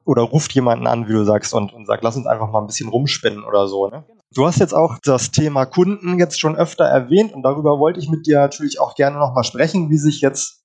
oder ruft jemanden an, wie du sagst, und, und sagt, lass uns einfach mal ein bisschen rumspinnen oder so. Ne? Du hast jetzt auch das Thema Kunden jetzt schon öfter erwähnt und darüber wollte ich mit dir natürlich auch gerne nochmal sprechen, wie sich jetzt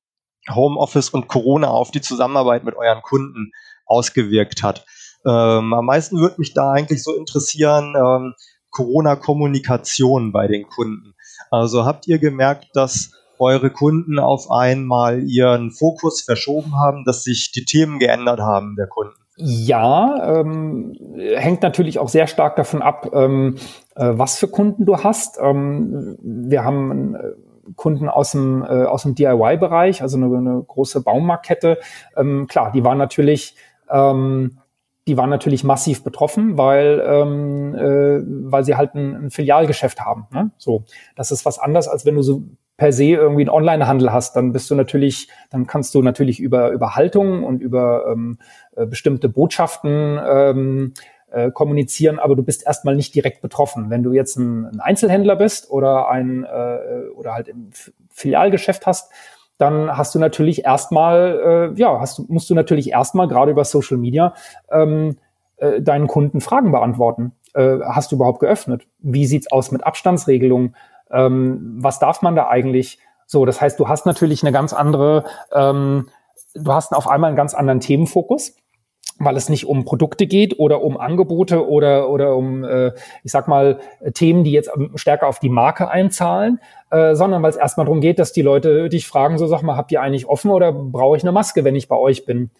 Homeoffice und Corona auf die Zusammenarbeit mit euren Kunden ausgewirkt hat. Ähm, am meisten würde mich da eigentlich so interessieren, ähm, Corona-Kommunikation bei den Kunden. Also habt ihr gemerkt, dass eure Kunden auf einmal ihren Fokus verschoben haben, dass sich die Themen geändert haben der Kunden? Ja, ähm, hängt natürlich auch sehr stark davon ab, ähm, äh, was für Kunden du hast. Ähm, wir haben äh, Kunden aus dem, äh, aus dem DIY-Bereich, also eine, eine, große Baumarktkette. Ähm, klar, die waren natürlich ähm, die waren natürlich massiv betroffen, weil, ähm, äh, weil sie halt ein, ein Filialgeschäft haben. Ne? So, das ist was anderes, als wenn du so per se irgendwie einen Onlinehandel hast, dann bist du natürlich, dann kannst du natürlich über, über Haltung und über ähm, äh, bestimmte Botschaften ähm, äh, kommunizieren, aber du bist erstmal nicht direkt betroffen. Wenn du jetzt ein, ein Einzelhändler bist oder ein äh, oder halt im Filialgeschäft hast, dann hast du natürlich erstmal, äh, ja, hast, musst du natürlich erstmal gerade über Social Media ähm, äh, deinen Kunden Fragen beantworten. Äh, hast du überhaupt geöffnet? Wie sieht's aus mit Abstandsregelungen? Ähm, was darf man da eigentlich? So, das heißt, du hast natürlich eine ganz andere, ähm, du hast auf einmal einen ganz anderen Themenfokus weil es nicht um Produkte geht oder um Angebote oder, oder um, äh, ich sag mal, Themen, die jetzt stärker auf die Marke einzahlen, äh, sondern weil es erstmal darum geht, dass die Leute dich fragen, so sag mal, habt ihr eigentlich offen oder brauche ich eine Maske, wenn ich bei euch bin?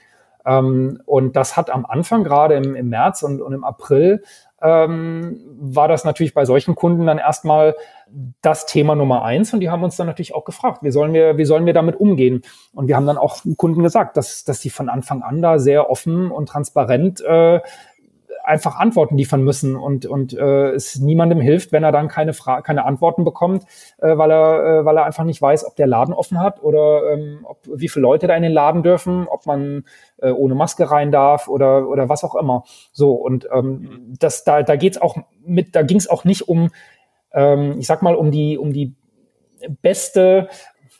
Ähm, und das hat am Anfang, gerade im, im März und, und im April, ähm, war das natürlich bei solchen Kunden dann erstmal das Thema Nummer eins und die haben uns dann natürlich auch gefragt, wie sollen wir, wie sollen wir damit umgehen? Und wir haben dann auch Kunden gesagt, dass, dass sie von Anfang an da sehr offen und transparent äh, einfach Antworten liefern müssen und, und äh, es niemandem hilft, wenn er dann keine, Fra keine Antworten bekommt, äh, weil, er, äh, weil er einfach nicht weiß, ob der Laden offen hat oder ähm, ob, wie viele Leute da in den Laden dürfen, ob man äh, ohne Maske rein darf oder, oder was auch immer. So, und ähm, das, da, da geht's auch mit, da ging es auch nicht um ähm, ich sag mal, um die, um die beste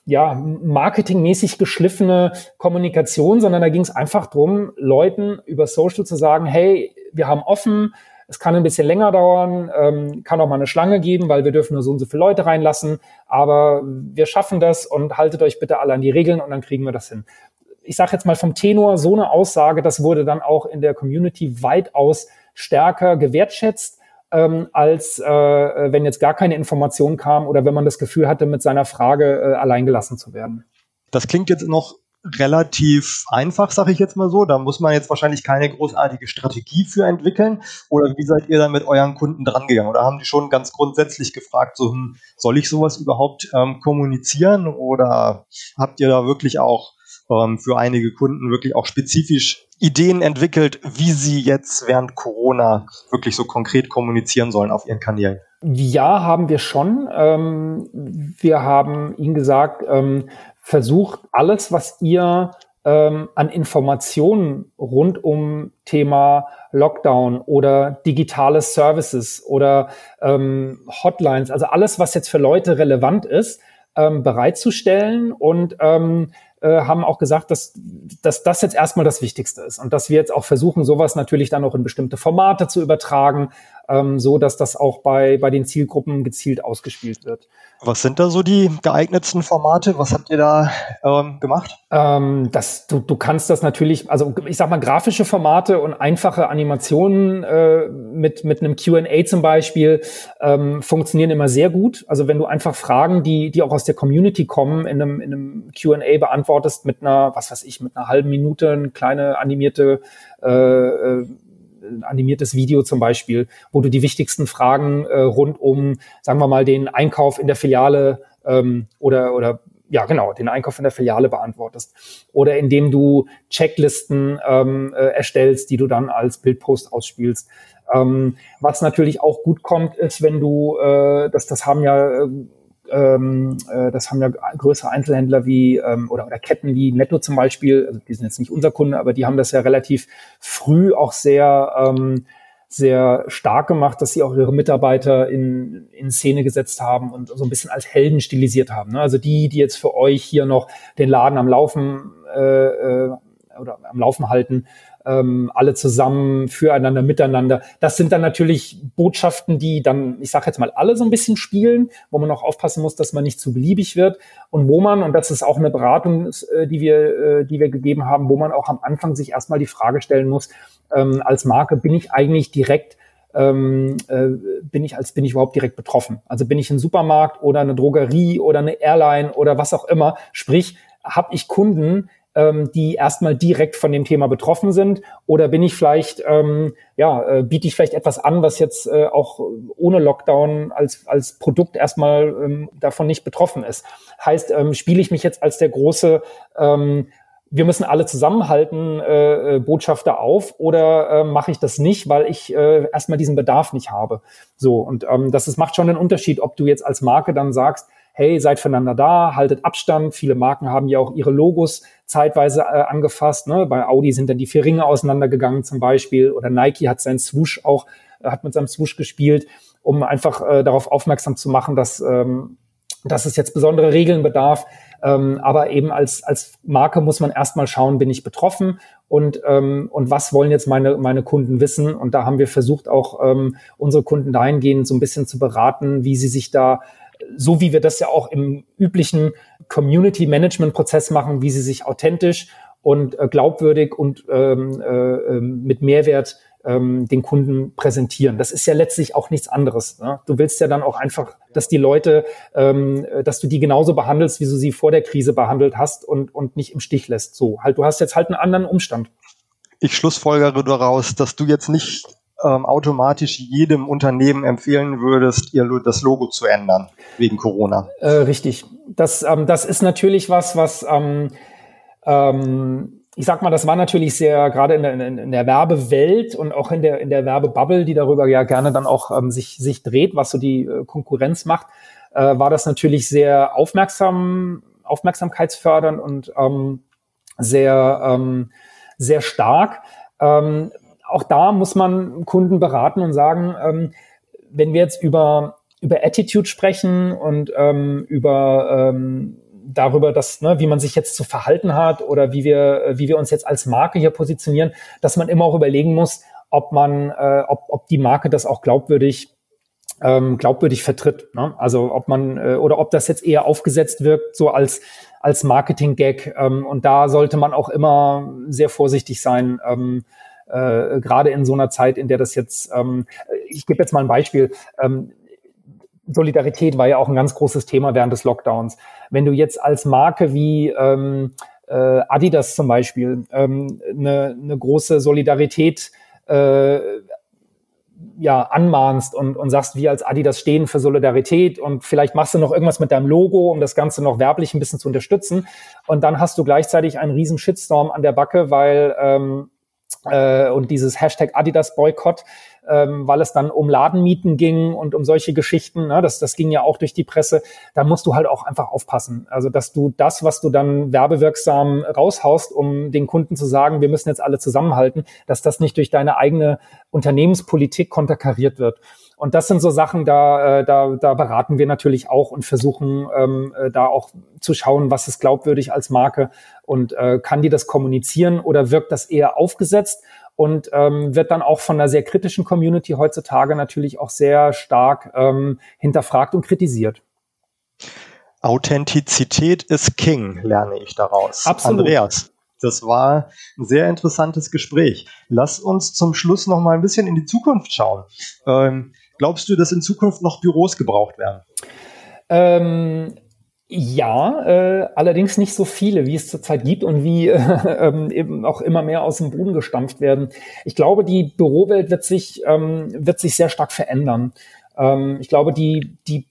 ja, marketingmäßig geschliffene Kommunikation, sondern da ging es einfach drum, Leuten über Social zu sagen, hey, wir haben offen, es kann ein bisschen länger dauern, ähm, kann auch mal eine Schlange geben, weil wir dürfen nur so und so viele Leute reinlassen, aber wir schaffen das und haltet euch bitte alle an die Regeln und dann kriegen wir das hin. Ich sage jetzt mal vom Tenor, so eine Aussage, das wurde dann auch in der Community weitaus stärker gewertschätzt ähm, als äh, wenn jetzt gar keine Information kam oder wenn man das Gefühl hatte, mit seiner Frage äh, alleingelassen zu werden. Das klingt jetzt noch relativ einfach, sage ich jetzt mal so. Da muss man jetzt wahrscheinlich keine großartige Strategie für entwickeln. Oder wie seid ihr dann mit euren Kunden drangegangen? Oder haben die schon ganz grundsätzlich gefragt, so, hm, soll ich sowas überhaupt ähm, kommunizieren? Oder habt ihr da wirklich auch ähm, für einige Kunden wirklich auch spezifisch Ideen entwickelt, wie sie jetzt während Corona wirklich so konkret kommunizieren sollen auf ihren Kanälen? Ja, haben wir schon. Ähm, wir haben Ihnen gesagt, ähm, versucht alles, was ihr ähm, an Informationen rund um Thema Lockdown oder digitale Services oder ähm, Hotlines, also alles, was jetzt für Leute relevant ist, ähm, bereitzustellen und ähm, äh, haben auch gesagt, dass, dass das jetzt erstmal das Wichtigste ist und dass wir jetzt auch versuchen, sowas natürlich dann auch in bestimmte Formate zu übertragen, ähm, so dass das auch bei, bei den Zielgruppen gezielt ausgespielt wird. Was sind da so die geeignetsten Formate? Was habt ihr da ähm, gemacht? Ähm, das, du, du kannst das natürlich, also ich sag mal, grafische Formate und einfache Animationen äh, mit, mit einem QA zum Beispiel ähm, funktionieren immer sehr gut. Also wenn du einfach Fragen, die, die auch aus der Community kommen, in einem, in einem QA beantwortest mit einer, was weiß ich, mit einer halben Minute, eine kleine animierte äh, äh ein animiertes Video zum Beispiel, wo du die wichtigsten Fragen äh, rund um, sagen wir mal, den Einkauf in der Filiale ähm, oder, oder ja, genau, den Einkauf in der Filiale beantwortest. Oder indem du Checklisten ähm, äh, erstellst, die du dann als Bildpost ausspielst. Ähm, was natürlich auch gut kommt, ist, wenn du, äh, das, das haben ja äh, ähm, äh, das haben ja größere Einzelhändler wie ähm, oder, oder Ketten wie Netto zum Beispiel, also die sind jetzt nicht unser Kunde, aber die haben das ja relativ früh auch sehr ähm, sehr stark gemacht, dass sie auch ihre Mitarbeiter in, in Szene gesetzt haben und so ein bisschen als Helden stilisiert haben. Ne? Also die, die jetzt für euch hier noch den Laden am Laufen äh, äh, oder am Laufen halten, ähm, alle zusammen, füreinander, miteinander. Das sind dann natürlich Botschaften, die dann, ich sage jetzt mal, alle so ein bisschen spielen, wo man auch aufpassen muss, dass man nicht zu beliebig wird und wo man, und das ist auch eine Beratung, äh, die wir, äh, die wir gegeben haben, wo man auch am Anfang sich erstmal die Frage stellen muss, ähm, als Marke, bin ich eigentlich direkt ähm, äh, bin ich als bin ich überhaupt direkt betroffen? Also bin ich ein Supermarkt oder eine Drogerie oder eine Airline oder was auch immer? Sprich, habe ich Kunden, ähm, die erstmal direkt von dem Thema betroffen sind? Oder bin ich vielleicht, ähm, ja, äh, biete ich vielleicht etwas an, was jetzt äh, auch ohne Lockdown als, als Produkt erstmal ähm, davon nicht betroffen ist? Heißt, ähm, spiele ich mich jetzt als der große ähm, wir müssen alle zusammenhalten, äh, äh, Botschafter auf, oder äh, mache ich das nicht, weil ich äh, erstmal diesen Bedarf nicht habe. So, und ähm, das ist, macht schon einen Unterschied, ob du jetzt als Marke dann sagst, hey, seid füreinander da, haltet Abstand. Viele Marken haben ja auch ihre Logos zeitweise äh, angefasst. Ne? Bei Audi sind dann die vier Ringe auseinandergegangen zum Beispiel oder Nike hat seinen Swoosh auch, äh, hat mit seinem Swoosh gespielt, um einfach äh, darauf aufmerksam zu machen, dass ähm, dass es jetzt besondere Regeln bedarf. Ähm, aber eben als, als Marke muss man erstmal schauen, bin ich betroffen und, ähm, und was wollen jetzt meine, meine Kunden wissen. Und da haben wir versucht, auch ähm, unsere Kunden dahingehend so ein bisschen zu beraten, wie sie sich da so wie wir das ja auch im üblichen Community Management Prozess machen, wie sie sich authentisch und äh, glaubwürdig und ähm, äh, ähm, mit Mehrwert ähm, den Kunden präsentieren. Das ist ja letztlich auch nichts anderes. Ne? Du willst ja dann auch einfach, dass die Leute, ähm, dass du die genauso behandelst, wie du sie vor der Krise behandelt hast und, und nicht im Stich lässt. So, halt, du hast jetzt halt einen anderen Umstand. Ich schlussfolgere daraus, dass du jetzt nicht ähm, automatisch jedem Unternehmen empfehlen würdest, ihr das Logo zu ändern wegen Corona. Äh, richtig. Das, ähm, das ist natürlich was, was ähm, ähm, ich sag mal, das war natürlich sehr, gerade in der, in der Werbewelt und auch in der, in der Werbebubble, die darüber ja gerne dann auch ähm, sich, sich dreht, was so die äh, Konkurrenz macht, äh, war das natürlich sehr aufmerksam, aufmerksamkeitsfördernd und ähm, sehr, ähm, sehr stark. Ähm, auch da muss man Kunden beraten und sagen, ähm, wenn wir jetzt über, über Attitude sprechen und ähm, über ähm, darüber, dass, ne, wie man sich jetzt zu verhalten hat oder wie wir, äh, wie wir uns jetzt als Marke hier positionieren, dass man immer auch überlegen muss, ob man, äh, ob, ob die Marke das auch glaubwürdig ähm, glaubwürdig vertritt. Ne? Also ob man äh, oder ob das jetzt eher aufgesetzt wirkt, so als als Marketing-Gag. Ähm, und da sollte man auch immer sehr vorsichtig sein. Ähm, äh, gerade in so einer Zeit, in der das jetzt, ähm, ich gebe jetzt mal ein Beispiel. Ähm, Solidarität war ja auch ein ganz großes Thema während des Lockdowns. Wenn du jetzt als Marke wie ähm, äh, Adidas zum Beispiel ähm, eine, eine große Solidarität äh, ja, anmahnst und, und sagst, wir als Adidas stehen für Solidarität und vielleicht machst du noch irgendwas mit deinem Logo, um das Ganze noch werblich ein bisschen zu unterstützen. Und dann hast du gleichzeitig einen riesen Shitstorm an der Backe, weil ähm, äh, und dieses Hashtag Adidas Boykott, ähm, weil es dann um Ladenmieten ging und um solche Geschichten. Ne? Das, das ging ja auch durch die Presse. Da musst du halt auch einfach aufpassen. Also, dass du das, was du dann werbewirksam raushaust, um den Kunden zu sagen, wir müssen jetzt alle zusammenhalten, dass das nicht durch deine eigene Unternehmenspolitik konterkariert wird. Und das sind so Sachen, da, äh, da, da beraten wir natürlich auch und versuchen ähm, äh, da auch zu schauen, was ist glaubwürdig als Marke und äh, kann die das kommunizieren oder wirkt das eher aufgesetzt und ähm, wird dann auch von einer sehr kritischen Community heutzutage natürlich auch sehr stark ähm, hinterfragt und kritisiert. Authentizität ist King, lerne ich daraus. Absolut. Andreas, das war ein sehr interessantes Gespräch. Lass uns zum Schluss noch mal ein bisschen in die Zukunft schauen. Ähm, glaubst du, dass in Zukunft noch Büros gebraucht werden? Ähm, ja, äh, allerdings nicht so viele, wie es zurzeit gibt und wie äh, eben auch immer mehr aus dem Boden gestampft werden. Ich glaube, die Bürowelt wird sich, ähm, wird sich sehr stark verändern. Ähm, ich glaube, die, die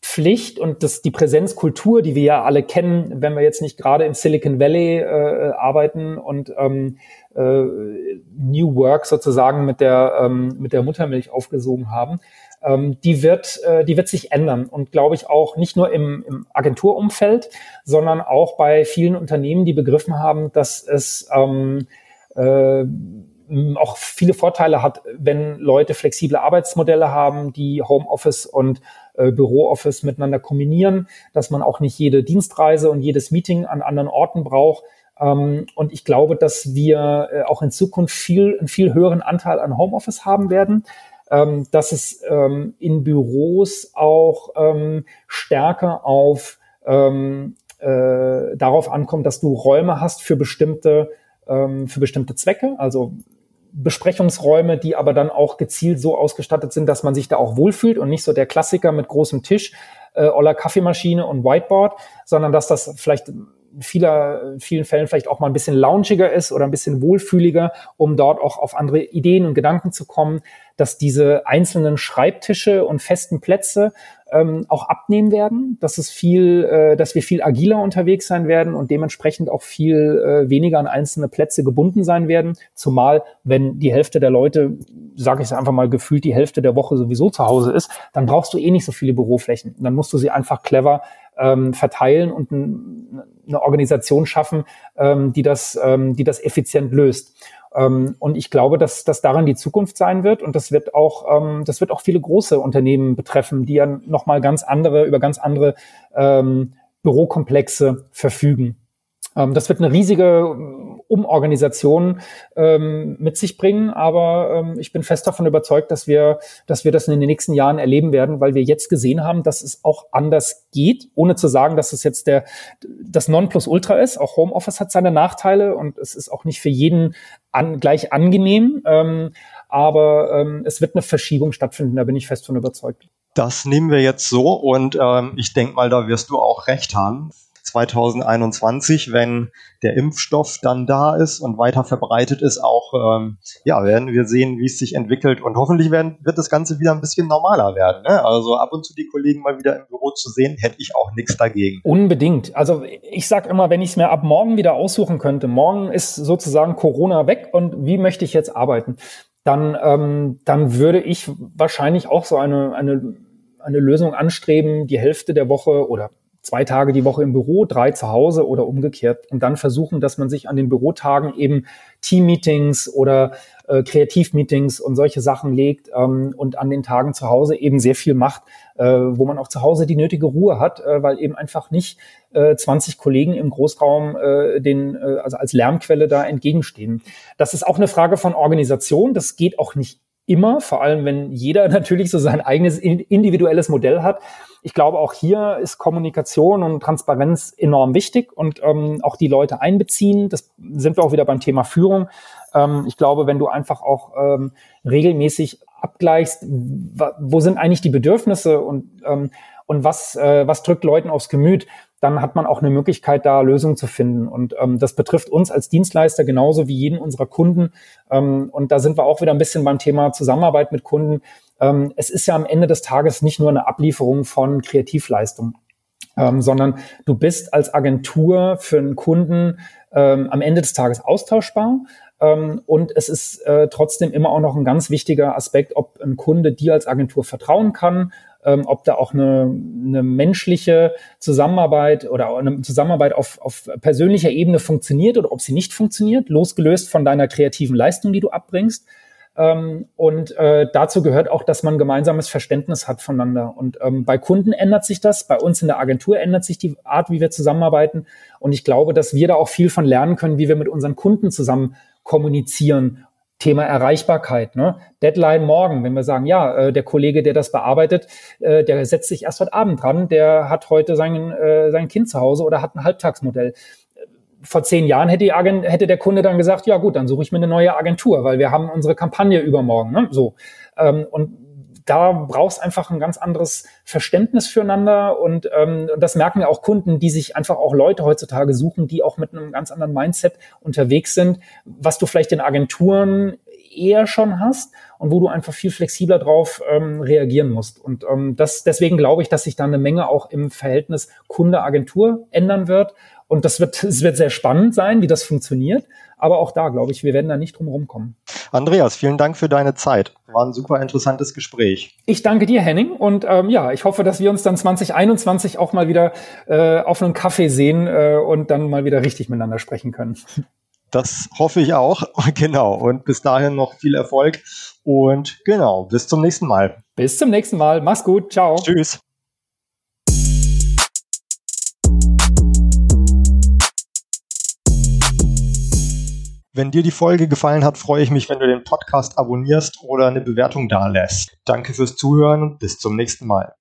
Präsenzpflicht und das, die Präsenzkultur, die wir ja alle kennen, wenn wir jetzt nicht gerade in Silicon Valley äh, arbeiten und ähm, äh, New Work sozusagen mit der, ähm, mit der Muttermilch aufgesogen haben, ähm, die wird, äh, die wird sich ändern und glaube ich auch nicht nur im, im Agenturumfeld, sondern auch bei vielen Unternehmen, die begriffen haben, dass es ähm, äh, auch viele Vorteile hat, wenn Leute flexible Arbeitsmodelle haben, die Homeoffice und äh, Bürooffice miteinander kombinieren, dass man auch nicht jede Dienstreise und jedes Meeting an anderen Orten braucht. Ähm, und ich glaube, dass wir äh, auch in Zukunft viel, einen viel höheren Anteil an Homeoffice haben werden ähm, dass es ähm, in Büros auch ähm, stärker auf ähm, äh, darauf ankommt, dass du Räume hast für bestimmte ähm, für bestimmte Zwecke, also Besprechungsräume, die aber dann auch gezielt so ausgestattet sind, dass man sich da auch wohlfühlt und nicht so der Klassiker mit großem Tisch, äh, oder Kaffeemaschine und Whiteboard, sondern dass das vielleicht vieler, vielen Fällen vielleicht auch mal ein bisschen launchiger ist oder ein bisschen wohlfühliger, um dort auch auf andere Ideen und Gedanken zu kommen, dass diese einzelnen Schreibtische und festen Plätze ähm, auch abnehmen werden, dass es viel, äh, dass wir viel agiler unterwegs sein werden und dementsprechend auch viel äh, weniger an einzelne Plätze gebunden sein werden. Zumal, wenn die Hälfte der Leute, sage ich es einfach mal, gefühlt die Hälfte der Woche sowieso zu Hause ist, dann brauchst du eh nicht so viele Büroflächen. Dann musst du sie einfach clever ähm, verteilen und ein, eine Organisation schaffen, ähm, die, das, ähm, die das effizient löst. Ähm, und ich glaube, dass, dass daran die Zukunft sein wird. Und das wird auch, ähm, das wird auch viele große Unternehmen betreffen, die ja nochmal ganz andere, über ganz andere ähm, Bürokomplexe verfügen. Ähm, das wird eine riesige ähm, Umorganisation ähm, mit sich bringen, aber ähm, ich bin fest davon überzeugt, dass wir, dass wir das in den nächsten Jahren erleben werden, weil wir jetzt gesehen haben, dass es auch anders geht, ohne zu sagen, dass es jetzt der das Nonplusultra ist. Auch Homeoffice hat seine Nachteile und es ist auch nicht für jeden an, gleich angenehm. Ähm, aber ähm, es wird eine Verschiebung stattfinden, da bin ich fest von überzeugt. Das nehmen wir jetzt so und ähm, ich denke mal, da wirst du auch recht haben. 2021, wenn der Impfstoff dann da ist und weiter verbreitet ist, auch ähm, ja, werden wir sehen, wie es sich entwickelt und hoffentlich werden, wird das Ganze wieder ein bisschen normaler werden. Ne? Also ab und zu die Kollegen mal wieder im Büro zu sehen, hätte ich auch nichts dagegen. Unbedingt. Also ich sage immer, wenn ich es mir ab morgen wieder aussuchen könnte, morgen ist sozusagen Corona weg und wie möchte ich jetzt arbeiten? Dann, ähm, dann würde ich wahrscheinlich auch so eine, eine, eine Lösung anstreben, die Hälfte der Woche oder zwei Tage die Woche im Büro, drei zu Hause oder umgekehrt und dann versuchen, dass man sich an den Bürotagen eben Team-Meetings oder äh, Kreativ-Meetings und solche Sachen legt ähm, und an den Tagen zu Hause eben sehr viel macht, äh, wo man auch zu Hause die nötige Ruhe hat, äh, weil eben einfach nicht äh, 20 Kollegen im Großraum äh, den, äh, also als Lärmquelle da entgegenstehen. Das ist auch eine Frage von Organisation. Das geht auch nicht immer, vor allem wenn jeder natürlich so sein eigenes individuelles Modell hat ich glaube, auch hier ist Kommunikation und Transparenz enorm wichtig und ähm, auch die Leute einbeziehen. Das sind wir auch wieder beim Thema Führung. Ähm, ich glaube, wenn du einfach auch ähm, regelmäßig abgleichst, wo sind eigentlich die Bedürfnisse und, ähm, und was, äh, was drückt Leuten aufs Gemüt, dann hat man auch eine Möglichkeit, da Lösungen zu finden. Und ähm, das betrifft uns als Dienstleister genauso wie jeden unserer Kunden. Ähm, und da sind wir auch wieder ein bisschen beim Thema Zusammenarbeit mit Kunden. Ähm, es ist ja am Ende des Tages nicht nur eine Ablieferung von Kreativleistung, ähm, sondern du bist als Agentur für einen Kunden ähm, am Ende des Tages austauschbar. Ähm, und es ist äh, trotzdem immer auch noch ein ganz wichtiger Aspekt, ob ein Kunde dir als Agentur vertrauen kann, ähm, ob da auch eine, eine menschliche Zusammenarbeit oder eine Zusammenarbeit auf, auf persönlicher Ebene funktioniert oder ob sie nicht funktioniert, losgelöst von deiner kreativen Leistung, die du abbringst. Ähm, und äh, dazu gehört auch, dass man gemeinsames Verständnis hat voneinander. Und ähm, bei Kunden ändert sich das, bei uns in der Agentur ändert sich die Art, wie wir zusammenarbeiten. Und ich glaube, dass wir da auch viel von lernen können, wie wir mit unseren Kunden zusammen kommunizieren Thema Erreichbarkeit, ne? Deadline morgen, wenn wir sagen, ja, äh, der Kollege, der das bearbeitet, äh, der setzt sich erst heute Abend dran, der hat heute sein, äh, sein Kind zu Hause oder hat ein Halbtagsmodell. Vor zehn Jahren hätte, die Agent, hätte der Kunde dann gesagt, ja gut, dann suche ich mir eine neue Agentur, weil wir haben unsere Kampagne übermorgen. Ne? So. Ähm, und da brauchst einfach ein ganz anderes Verständnis füreinander und ähm, das merken ja auch Kunden, die sich einfach auch Leute heutzutage suchen, die auch mit einem ganz anderen Mindset unterwegs sind, was du vielleicht in Agenturen eher schon hast und wo du einfach viel flexibler drauf ähm, reagieren musst. Und ähm, das, deswegen glaube ich, dass sich da eine Menge auch im Verhältnis Kunde-Agentur ändern wird. Und das wird, es wird sehr spannend sein, wie das funktioniert. Aber auch da, glaube ich, wir werden da nicht drum rumkommen. Andreas, vielen Dank für deine Zeit. War ein super interessantes Gespräch. Ich danke dir, Henning. Und ähm, ja, ich hoffe, dass wir uns dann 2021 auch mal wieder äh, auf einem Kaffee sehen äh, und dann mal wieder richtig miteinander sprechen können. Das hoffe ich auch. Genau. Und bis dahin noch viel Erfolg. Und genau, bis zum nächsten Mal. Bis zum nächsten Mal. Mach's gut. Ciao. Tschüss. Wenn dir die Folge gefallen hat, freue ich mich, wenn du den Podcast abonnierst oder eine Bewertung dalässt. Danke fürs Zuhören und bis zum nächsten Mal.